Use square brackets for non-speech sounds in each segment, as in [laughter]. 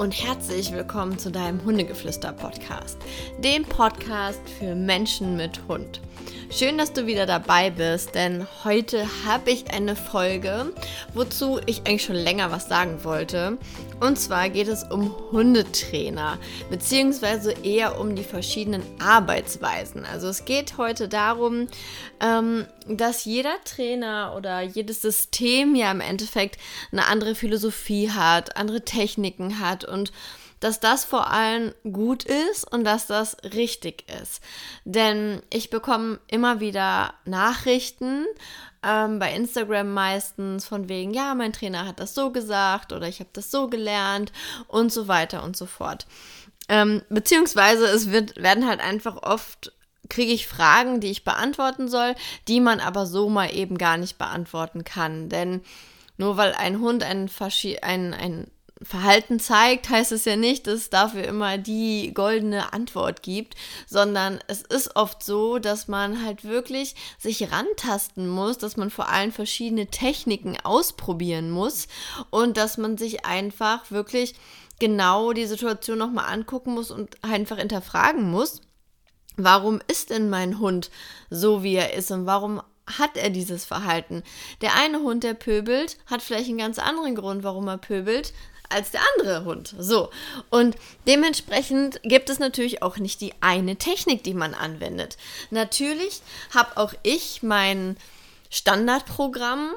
und herzlich willkommen zu deinem Hundegeflüster-Podcast, dem Podcast für Menschen mit Hund. Schön, dass du wieder dabei bist, denn heute habe ich eine Folge, wozu ich eigentlich schon länger was sagen wollte. Und zwar geht es um Hundetrainer, beziehungsweise eher um die verschiedenen Arbeitsweisen. Also es geht heute darum, ähm, dass jeder Trainer oder jedes System ja im Endeffekt eine andere Philosophie hat, andere Techniken hat und dass das vor allem gut ist und dass das richtig ist. Denn ich bekomme immer wieder Nachrichten, ähm, bei Instagram meistens von wegen, ja, mein Trainer hat das so gesagt oder ich habe das so gelernt und so weiter und so fort. Ähm, beziehungsweise es wird, werden halt einfach oft kriege ich Fragen, die ich beantworten soll, die man aber so mal eben gar nicht beantworten kann. Denn nur weil ein Hund ein, ein, ein Verhalten zeigt, heißt es ja nicht, dass es dafür immer die goldene Antwort gibt, sondern es ist oft so, dass man halt wirklich sich rantasten muss, dass man vor allem verschiedene Techniken ausprobieren muss und dass man sich einfach wirklich genau die Situation nochmal angucken muss und einfach hinterfragen muss, warum ist denn mein Hund so, wie er ist und warum hat er dieses Verhalten? Der eine Hund, der pöbelt, hat vielleicht einen ganz anderen Grund, warum er pöbelt, als der andere Hund. So. Und dementsprechend gibt es natürlich auch nicht die eine Technik, die man anwendet. Natürlich habe auch ich mein Standardprogramm,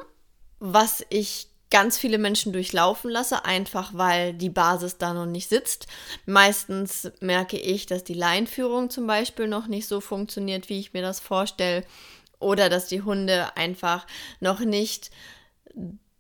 was ich ganz viele Menschen durchlaufen lasse, einfach weil die Basis da noch nicht sitzt. Meistens merke ich, dass die Leinführung zum Beispiel noch nicht so funktioniert, wie ich mir das vorstelle. Oder dass die Hunde einfach noch nicht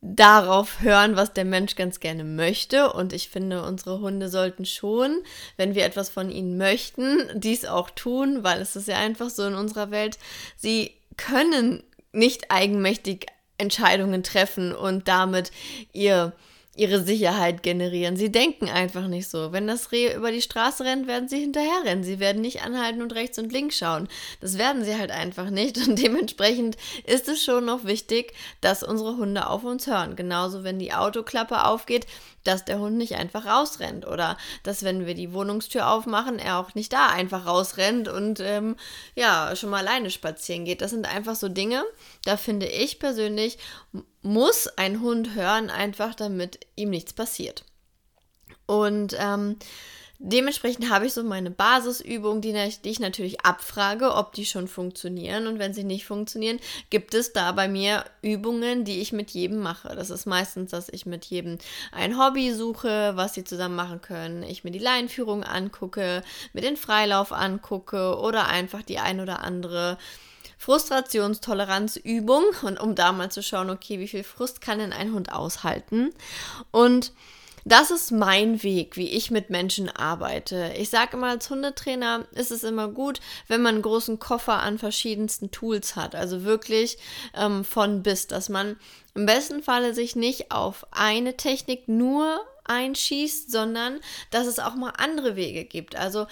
darauf hören, was der Mensch ganz gerne möchte. Und ich finde, unsere Hunde sollten schon, wenn wir etwas von ihnen möchten, dies auch tun, weil es ist ja einfach so in unserer Welt, sie können nicht eigenmächtig Entscheidungen treffen und damit ihr ihre Sicherheit generieren. Sie denken einfach nicht so. Wenn das Reh über die Straße rennt, werden sie hinterher rennen. Sie werden nicht anhalten und rechts und links schauen. Das werden sie halt einfach nicht. Und dementsprechend ist es schon noch wichtig, dass unsere Hunde auf uns hören. Genauso, wenn die Autoklappe aufgeht, dass der Hund nicht einfach rausrennt oder dass, wenn wir die Wohnungstür aufmachen, er auch nicht da einfach rausrennt und ähm, ja, schon mal alleine spazieren geht. Das sind einfach so Dinge, da finde ich persönlich, muss ein Hund hören, einfach damit ihm nichts passiert. Und ähm, Dementsprechend habe ich so meine Basisübungen, die, die, ich natürlich abfrage, ob die schon funktionieren. Und wenn sie nicht funktionieren, gibt es da bei mir Übungen, die ich mit jedem mache. Das ist meistens, dass ich mit jedem ein Hobby suche, was sie zusammen machen können. Ich mir die Leinführung angucke, mir den Freilauf angucke oder einfach die ein oder andere Frustrationstoleranzübung und um da mal zu schauen, okay, wie viel Frust kann denn ein Hund aushalten? Und das ist mein Weg, wie ich mit Menschen arbeite. Ich sage immer, als Hundetrainer ist es immer gut, wenn man einen großen Koffer an verschiedensten Tools hat. Also wirklich ähm, von bis, dass man im besten Falle sich nicht auf eine Technik nur einschießt, sondern dass es auch mal andere Wege gibt. Also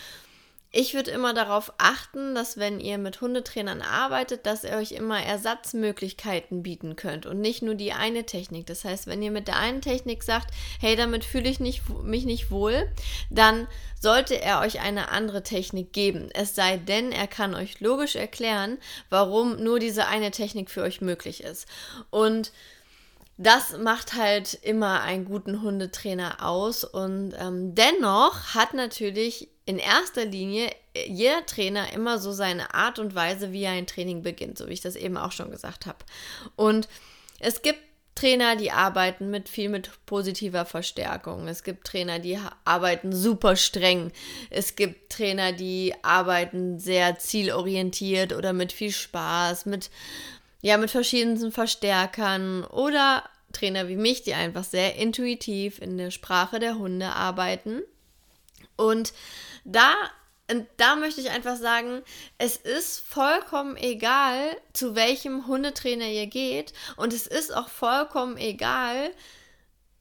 ich würde immer darauf achten, dass wenn ihr mit Hundetrainern arbeitet, dass ihr euch immer Ersatzmöglichkeiten bieten könnt und nicht nur die eine Technik. Das heißt, wenn ihr mit der einen Technik sagt, hey, damit fühle ich nicht, mich nicht wohl, dann sollte er euch eine andere Technik geben. Es sei denn, er kann euch logisch erklären, warum nur diese eine Technik für euch möglich ist. Und das macht halt immer einen guten Hundetrainer aus. Und ähm, dennoch hat natürlich in erster Linie äh, jeder Trainer immer so seine Art und Weise, wie er ein Training beginnt, so wie ich das eben auch schon gesagt habe. Und es gibt Trainer, die arbeiten mit viel mit positiver Verstärkung. Es gibt Trainer, die arbeiten super streng. Es gibt Trainer, die arbeiten sehr zielorientiert oder mit viel Spaß, mit ja, mit verschiedenen Verstärkern oder Trainer wie mich, die einfach sehr intuitiv in der Sprache der Hunde arbeiten. Und da, da möchte ich einfach sagen, es ist vollkommen egal, zu welchem Hundetrainer ihr geht. Und es ist auch vollkommen egal,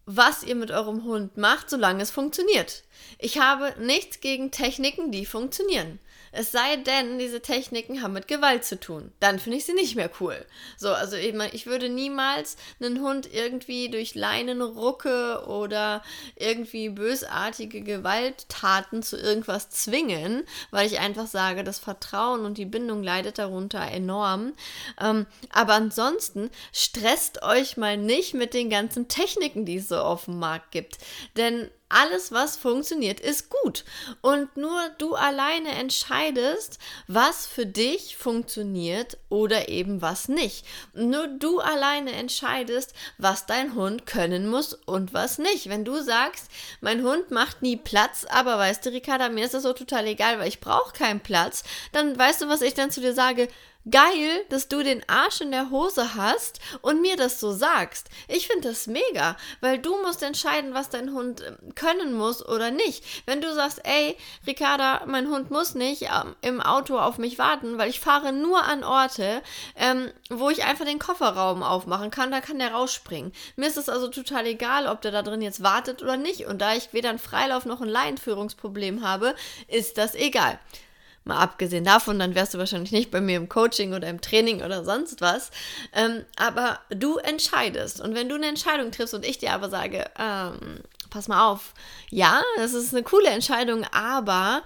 was ihr mit eurem Hund macht, solange es funktioniert. Ich habe nichts gegen Techniken, die funktionieren. Es sei denn, diese Techniken haben mit Gewalt zu tun. Dann finde ich sie nicht mehr cool. So, also ich, ich würde niemals einen Hund irgendwie durch Leinenrucke oder irgendwie bösartige Gewalttaten zu irgendwas zwingen, weil ich einfach sage, das Vertrauen und die Bindung leidet darunter enorm. Ähm, aber ansonsten stresst euch mal nicht mit den ganzen Techniken, die es so auf dem Markt gibt. Denn alles, was funktioniert, ist gut. Und nur du alleine entscheidest, was für dich funktioniert oder eben was nicht. Nur du alleine entscheidest, was dein Hund können muss und was nicht. Wenn du sagst, mein Hund macht nie Platz, aber weißt du, Ricarda, mir ist das so total egal, weil ich brauche keinen Platz, dann weißt du, was ich dann zu dir sage? Geil, dass du den Arsch in der Hose hast und mir das so sagst. Ich finde das mega, weil du musst entscheiden, was dein Hund ähm, können muss oder nicht. Wenn du sagst, ey, Ricarda, mein Hund muss nicht ähm, im Auto auf mich warten, weil ich fahre nur an Orte, ähm, wo ich einfach den Kofferraum aufmachen kann, da kann der rausspringen. Mir ist es also total egal, ob der da drin jetzt wartet oder nicht. Und da ich weder ein Freilauf noch ein Laienführungsproblem habe, ist das egal. Mal abgesehen davon, dann wärst du wahrscheinlich nicht bei mir im Coaching oder im Training oder sonst was. Ähm, aber du entscheidest. Und wenn du eine Entscheidung triffst und ich dir aber sage, ähm, pass mal auf, ja, das ist eine coole Entscheidung, aber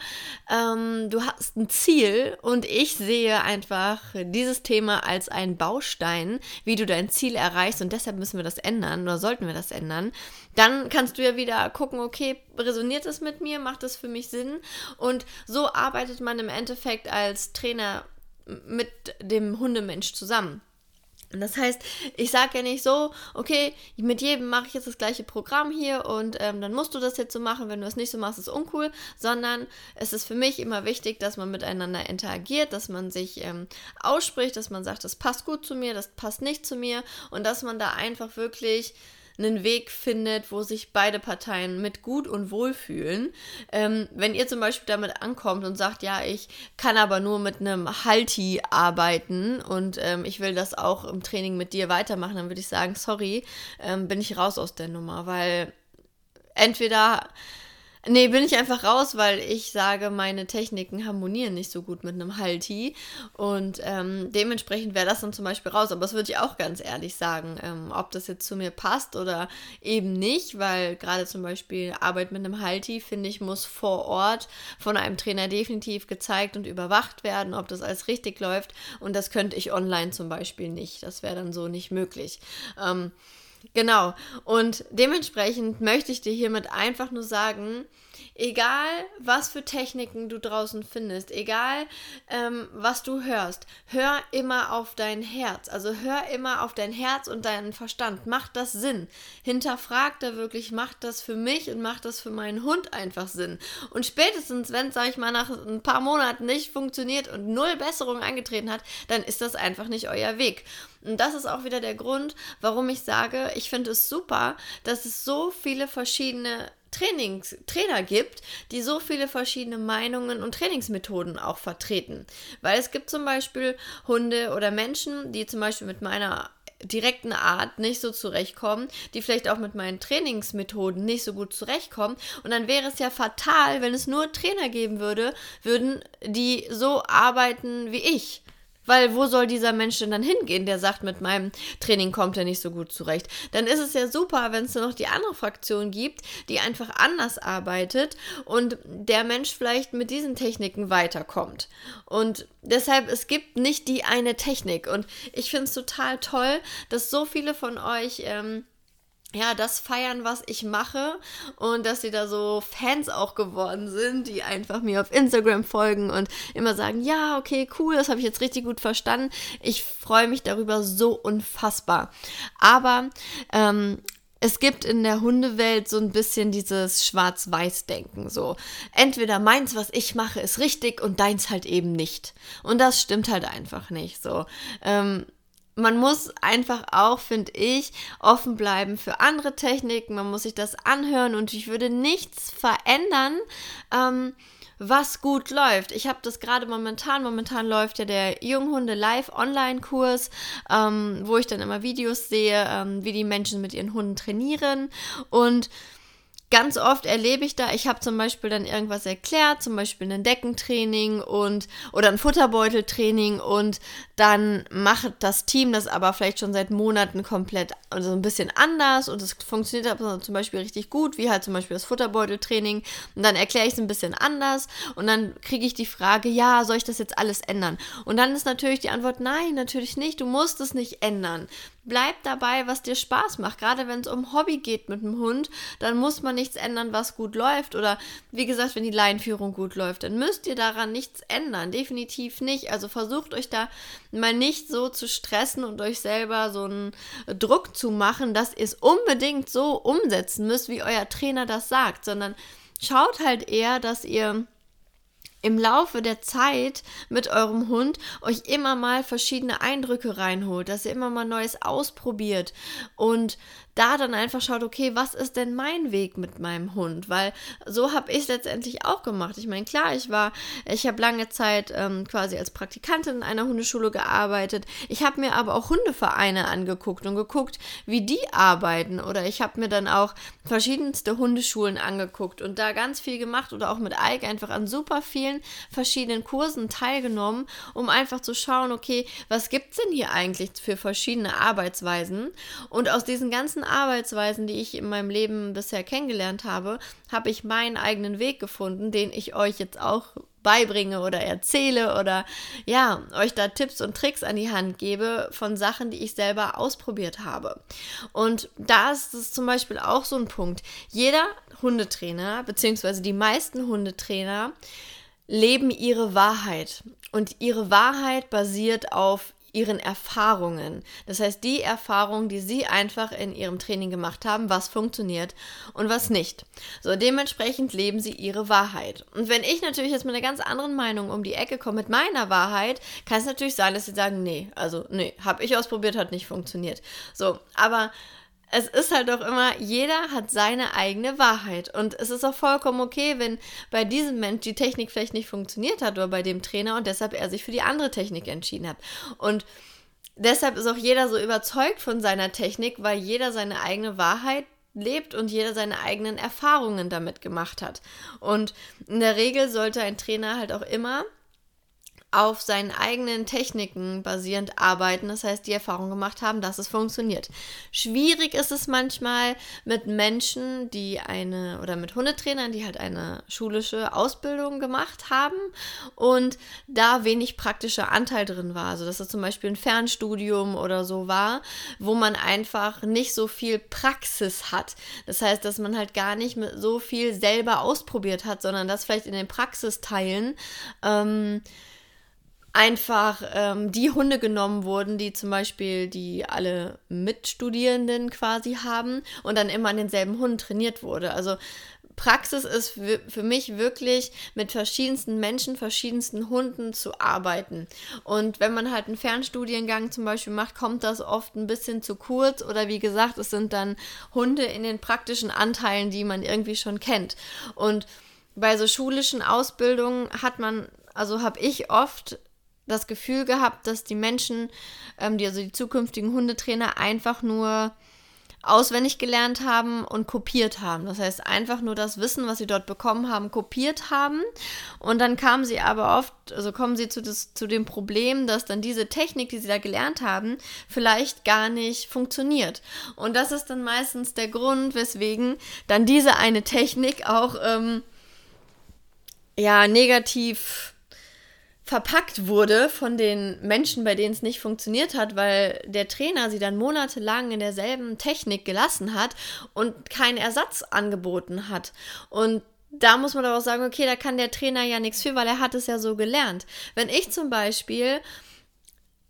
ähm, du hast ein Ziel und ich sehe einfach dieses Thema als einen Baustein, wie du dein Ziel erreichst und deshalb müssen wir das ändern oder sollten wir das ändern. Dann kannst du ja wieder gucken, okay, resoniert das mit mir, macht das für mich Sinn und so arbeitet man im Endeffekt als Trainer mit dem Hundemensch zusammen. Das heißt, ich sage ja nicht so, okay, mit jedem mache ich jetzt das gleiche Programm hier und ähm, dann musst du das jetzt so machen, wenn du es nicht so machst, ist uncool, sondern es ist für mich immer wichtig, dass man miteinander interagiert, dass man sich ähm, ausspricht, dass man sagt, das passt gut zu mir, das passt nicht zu mir. Und dass man da einfach wirklich einen Weg findet, wo sich beide Parteien mit gut und wohl fühlen. Ähm, wenn ihr zum Beispiel damit ankommt und sagt, ja, ich kann aber nur mit einem Halti arbeiten und ähm, ich will das auch im Training mit dir weitermachen, dann würde ich sagen, sorry, ähm, bin ich raus aus der Nummer, weil entweder Nee, bin ich einfach raus, weil ich sage, meine Techniken harmonieren nicht so gut mit einem Halti. Und ähm, dementsprechend wäre das dann zum Beispiel raus. Aber das würde ich auch ganz ehrlich sagen, ähm, ob das jetzt zu mir passt oder eben nicht, weil gerade zum Beispiel Arbeit mit einem Halti, finde ich, muss vor Ort von einem Trainer definitiv gezeigt und überwacht werden, ob das alles richtig läuft. Und das könnte ich online zum Beispiel nicht. Das wäre dann so nicht möglich. Ähm, Genau. Und dementsprechend möchte ich dir hiermit einfach nur sagen, egal was für Techniken du draußen findest, egal ähm, was du hörst, hör immer auf dein Herz. Also hör immer auf dein Herz und deinen Verstand. Macht das Sinn? Hinterfrag da wirklich, macht das für mich und macht das für meinen Hund einfach Sinn? Und spätestens, wenn es, sag ich mal, nach ein paar Monaten nicht funktioniert und null Besserung eingetreten hat, dann ist das einfach nicht euer Weg. Und das ist auch wieder der Grund, warum ich sage, ich finde es super, dass es so viele verschiedene Trainings, Trainer gibt, die so viele verschiedene Meinungen und Trainingsmethoden auch vertreten. Weil es gibt zum Beispiel Hunde oder Menschen, die zum Beispiel mit meiner direkten Art nicht so zurechtkommen, die vielleicht auch mit meinen Trainingsmethoden nicht so gut zurechtkommen. Und dann wäre es ja fatal, wenn es nur Trainer geben würde, würden die so arbeiten wie ich. Weil wo soll dieser Mensch denn dann hingehen, der sagt, mit meinem Training kommt er nicht so gut zurecht? Dann ist es ja super, wenn es noch die andere Fraktion gibt, die einfach anders arbeitet und der Mensch vielleicht mit diesen Techniken weiterkommt. Und deshalb, es gibt nicht die eine Technik. Und ich finde es total toll, dass so viele von euch ähm, ja, das feiern, was ich mache und dass sie da so Fans auch geworden sind, die einfach mir auf Instagram folgen und immer sagen, ja, okay, cool, das habe ich jetzt richtig gut verstanden. Ich freue mich darüber so unfassbar. Aber ähm, es gibt in der Hundewelt so ein bisschen dieses Schwarz-Weiß-Denken. So, entweder meins, was ich mache, ist richtig und deins halt eben nicht. Und das stimmt halt einfach nicht. So, ähm, man muss einfach auch, finde ich, offen bleiben für andere Techniken. Man muss sich das anhören und ich würde nichts verändern, ähm, was gut läuft. Ich habe das gerade momentan. Momentan läuft ja der Junghunde Live Online-Kurs, ähm, wo ich dann immer Videos sehe, ähm, wie die Menschen mit ihren Hunden trainieren und ganz oft erlebe ich da, ich habe zum Beispiel dann irgendwas erklärt, zum Beispiel ein Deckentraining und oder ein Futterbeuteltraining und dann macht das Team das aber vielleicht schon seit Monaten komplett, also ein bisschen anders und es funktioniert aber zum Beispiel richtig gut, wie halt zum Beispiel das Futterbeuteltraining und dann erkläre ich es ein bisschen anders und dann kriege ich die Frage, ja, soll ich das jetzt alles ändern? Und dann ist natürlich die Antwort, nein, natürlich nicht, du musst es nicht ändern. Bleib dabei, was dir Spaß macht. Gerade wenn es um Hobby geht mit dem Hund, dann muss man nichts ändern, was gut läuft. Oder wie gesagt, wenn die Leinführung gut läuft, dann müsst ihr daran nichts ändern. Definitiv nicht. Also versucht euch da mal nicht so zu stressen und euch selber so einen Druck zu machen, dass ihr es unbedingt so umsetzen müsst, wie euer Trainer das sagt, sondern schaut halt eher, dass ihr im Laufe der Zeit mit eurem Hund euch immer mal verschiedene Eindrücke reinholt, dass ihr immer mal Neues ausprobiert und da dann einfach schaut, okay, was ist denn mein Weg mit meinem Hund? Weil so habe ich es letztendlich auch gemacht. Ich meine, klar, ich war, ich habe lange Zeit ähm, quasi als Praktikantin in einer Hundeschule gearbeitet. Ich habe mir aber auch Hundevereine angeguckt und geguckt, wie die arbeiten. Oder ich habe mir dann auch verschiedenste Hundeschulen angeguckt und da ganz viel gemacht oder auch mit Ike einfach an super vielen verschiedenen Kursen teilgenommen, um einfach zu schauen, okay, was gibt es denn hier eigentlich für verschiedene Arbeitsweisen? Und aus diesen ganzen Arbeitsweisen, die ich in meinem Leben bisher kennengelernt habe, habe ich meinen eigenen Weg gefunden, den ich euch jetzt auch beibringe oder erzähle oder ja, euch da Tipps und Tricks an die Hand gebe von Sachen, die ich selber ausprobiert habe. Und da ist es zum Beispiel auch so ein Punkt. Jeder Hundetrainer, beziehungsweise die meisten Hundetrainer, leben ihre Wahrheit. Und ihre Wahrheit basiert auf ihren Erfahrungen. Das heißt, die Erfahrungen, die sie einfach in ihrem Training gemacht haben, was funktioniert und was nicht. So, dementsprechend leben sie ihre Wahrheit. Und wenn ich natürlich jetzt mit einer ganz anderen Meinung um die Ecke komme mit meiner Wahrheit, kann es natürlich sein, dass sie sagen, nee, also nee, habe ich ausprobiert, hat nicht funktioniert. So, aber es ist halt doch immer, jeder hat seine eigene Wahrheit. Und es ist auch vollkommen okay, wenn bei diesem Mensch die Technik vielleicht nicht funktioniert hat oder bei dem Trainer und deshalb er sich für die andere Technik entschieden hat. Und deshalb ist auch jeder so überzeugt von seiner Technik, weil jeder seine eigene Wahrheit lebt und jeder seine eigenen Erfahrungen damit gemacht hat. Und in der Regel sollte ein Trainer halt auch immer auf seinen eigenen Techniken basierend arbeiten, das heißt die Erfahrung gemacht haben, dass es funktioniert. Schwierig ist es manchmal mit Menschen, die eine oder mit Hundetrainern, die halt eine schulische Ausbildung gemacht haben und da wenig praktischer Anteil drin war. Also dass es zum Beispiel ein Fernstudium oder so war, wo man einfach nicht so viel Praxis hat. Das heißt, dass man halt gar nicht so viel selber ausprobiert hat, sondern das vielleicht in den Praxisteilen ähm, einfach ähm, die Hunde genommen wurden, die zum Beispiel die alle Mitstudierenden quasi haben und dann immer an denselben Hunden trainiert wurde. Also Praxis ist für mich wirklich mit verschiedensten Menschen, verschiedensten Hunden zu arbeiten. Und wenn man halt einen Fernstudiengang zum Beispiel macht, kommt das oft ein bisschen zu kurz. Oder wie gesagt, es sind dann Hunde in den praktischen Anteilen, die man irgendwie schon kennt. Und bei so schulischen Ausbildungen hat man, also habe ich oft das Gefühl gehabt, dass die Menschen, ähm, die also die zukünftigen Hundetrainer, einfach nur auswendig gelernt haben und kopiert haben. Das heißt, einfach nur das Wissen, was sie dort bekommen haben, kopiert haben. Und dann kamen sie aber oft, also kommen sie zu, das, zu dem Problem, dass dann diese Technik, die sie da gelernt haben, vielleicht gar nicht funktioniert. Und das ist dann meistens der Grund, weswegen dann diese eine Technik auch ähm, ja negativ verpackt wurde von den Menschen, bei denen es nicht funktioniert hat, weil der Trainer sie dann monatelang in derselben Technik gelassen hat und keinen Ersatz angeboten hat. Und da muss man aber auch sagen, okay, da kann der Trainer ja nichts für, weil er hat es ja so gelernt. Wenn ich zum Beispiel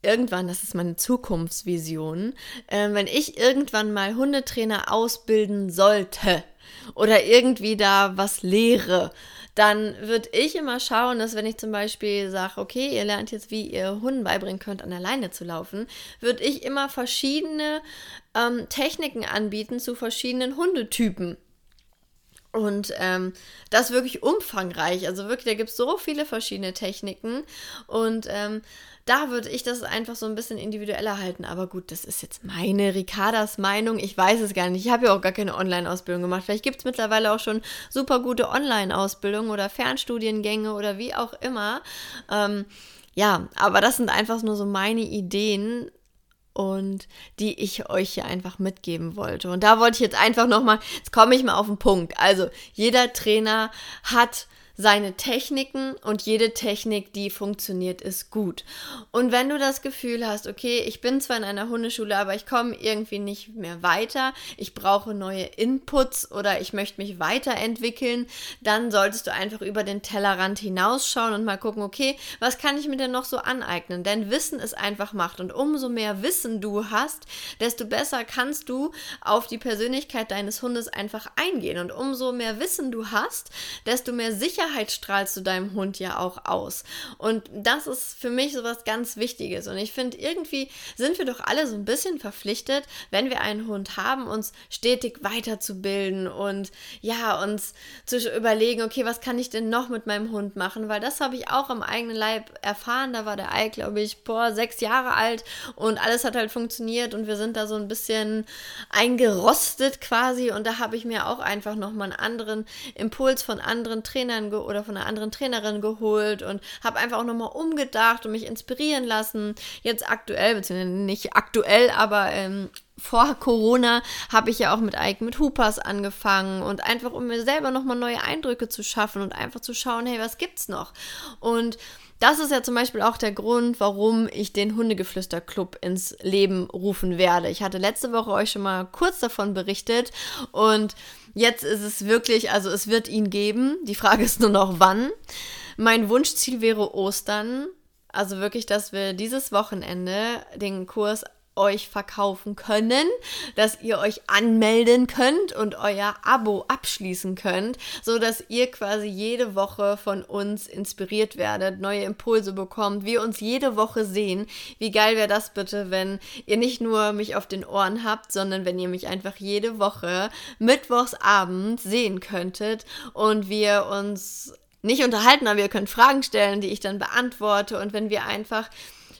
irgendwann, das ist meine Zukunftsvision, äh, wenn ich irgendwann mal Hundetrainer ausbilden sollte oder irgendwie da was lehre, dann würde ich immer schauen, dass wenn ich zum Beispiel sage, okay, ihr lernt jetzt, wie ihr Hunden beibringen könnt, an der Leine zu laufen, würde ich immer verschiedene ähm, Techniken anbieten zu verschiedenen Hundetypen. Und ähm, das ist wirklich umfangreich. Also wirklich, da gibt es so viele verschiedene Techniken. Und ähm, da würde ich das einfach so ein bisschen individueller halten. Aber gut, das ist jetzt meine Ricardas Meinung. Ich weiß es gar nicht. Ich habe ja auch gar keine Online-Ausbildung gemacht. Vielleicht gibt es mittlerweile auch schon super gute Online-Ausbildungen oder Fernstudiengänge oder wie auch immer. Ähm, ja, aber das sind einfach nur so meine Ideen, und die ich euch hier einfach mitgeben wollte. Und da wollte ich jetzt einfach nochmal, jetzt komme ich mal auf den Punkt. Also jeder Trainer hat seine Techniken und jede Technik, die funktioniert, ist gut. Und wenn du das Gefühl hast, okay, ich bin zwar in einer Hundeschule, aber ich komme irgendwie nicht mehr weiter, ich brauche neue Inputs oder ich möchte mich weiterentwickeln, dann solltest du einfach über den Tellerrand hinausschauen und mal gucken, okay, was kann ich mir denn noch so aneignen? Denn Wissen ist einfach Macht und umso mehr Wissen du hast, desto besser kannst du auf die Persönlichkeit deines Hundes einfach eingehen und umso mehr Wissen du hast, desto mehr Sicherheit Sicherheit strahlst du deinem Hund ja auch aus. Und das ist für mich so was ganz Wichtiges. Und ich finde, irgendwie sind wir doch alle so ein bisschen verpflichtet, wenn wir einen Hund haben, uns stetig weiterzubilden und ja, uns zu überlegen, okay, was kann ich denn noch mit meinem Hund machen? Weil das habe ich auch am eigenen Leib erfahren. Da war der Ei, glaube ich, boah, sechs Jahre alt und alles hat halt funktioniert und wir sind da so ein bisschen eingerostet quasi. Und da habe ich mir auch einfach nochmal einen anderen Impuls von anderen Trainern oder von einer anderen Trainerin geholt und habe einfach auch nochmal umgedacht und mich inspirieren lassen. Jetzt aktuell, beziehungsweise nicht aktuell, aber ähm, vor Corona habe ich ja auch mit Ike mit Hoopers angefangen und einfach um mir selber nochmal neue Eindrücke zu schaffen und einfach zu schauen, hey, was gibt's noch? Und das ist ja zum Beispiel auch der Grund, warum ich den Hundegeflüster-Club ins Leben rufen werde. Ich hatte letzte Woche euch schon mal kurz davon berichtet und Jetzt ist es wirklich, also es wird ihn geben. Die Frage ist nur noch wann. Mein Wunschziel wäre Ostern. Also wirklich, dass wir dieses Wochenende den Kurs euch verkaufen können, dass ihr euch anmelden könnt und euer Abo abschließen könnt, so dass ihr quasi jede Woche von uns inspiriert werdet, neue Impulse bekommt, wir uns jede Woche sehen. Wie geil wäre das bitte, wenn ihr nicht nur mich auf den Ohren habt, sondern wenn ihr mich einfach jede Woche mittwochs abend sehen könntet und wir uns nicht unterhalten, aber ihr könnt Fragen stellen, die ich dann beantworte und wenn wir einfach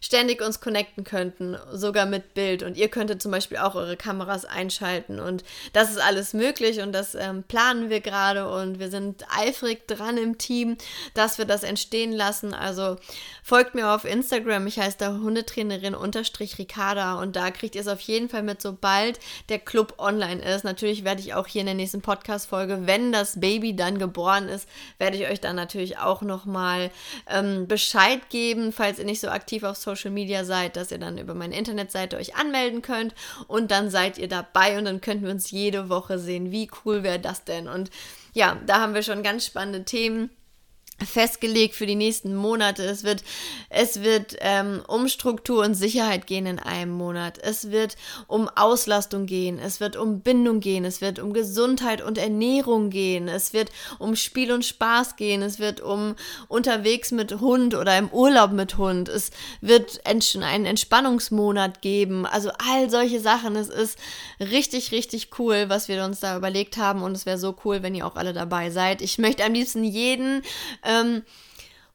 ständig uns connecten könnten, sogar mit Bild. Und ihr könntet zum Beispiel auch eure Kameras einschalten. Und das ist alles möglich und das ähm, planen wir gerade und wir sind eifrig dran im Team, dass wir das entstehen lassen. Also folgt mir auf Instagram. Ich heiße da Hundetrainerin unterstrich Ricarda und da kriegt ihr es auf jeden Fall mit, sobald der Club online ist. Natürlich werde ich auch hier in der nächsten Podcast-Folge, wenn das Baby dann geboren ist, werde ich euch dann natürlich auch nochmal ähm, Bescheid geben, falls ihr nicht so aktiv auf Social Social Media seid, dass ihr dann über meine Internetseite euch anmelden könnt und dann seid ihr dabei und dann könnten wir uns jede Woche sehen. Wie cool wäre das denn? Und ja, da haben wir schon ganz spannende Themen festgelegt für die nächsten Monate. Es wird, es wird ähm, um Struktur und Sicherheit gehen in einem Monat. Es wird um Auslastung gehen. Es wird um Bindung gehen. Es wird um Gesundheit und Ernährung gehen. Es wird um Spiel und Spaß gehen. Es wird um unterwegs mit Hund oder im Urlaub mit Hund. Es wird einen Entspannungsmonat geben. Also all solche Sachen. Es ist richtig, richtig cool, was wir uns da überlegt haben. Und es wäre so cool, wenn ihr auch alle dabei seid. Ich möchte am liebsten jeden ähm,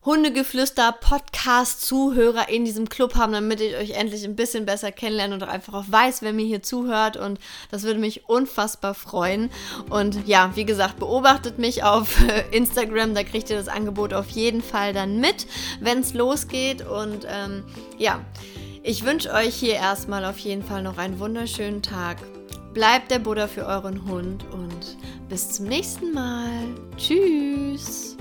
Hundegeflüster Podcast-Zuhörer in diesem Club haben, damit ich euch endlich ein bisschen besser kennenlerne und auch einfach auch weiß, wer mir hier zuhört. Und das würde mich unfassbar freuen. Und ja, wie gesagt, beobachtet mich auf [laughs] Instagram, da kriegt ihr das Angebot auf jeden Fall dann mit, wenn es losgeht. Und ähm, ja, ich wünsche euch hier erstmal auf jeden Fall noch einen wunderschönen Tag. Bleibt der Buddha für euren Hund und bis zum nächsten Mal. Tschüss.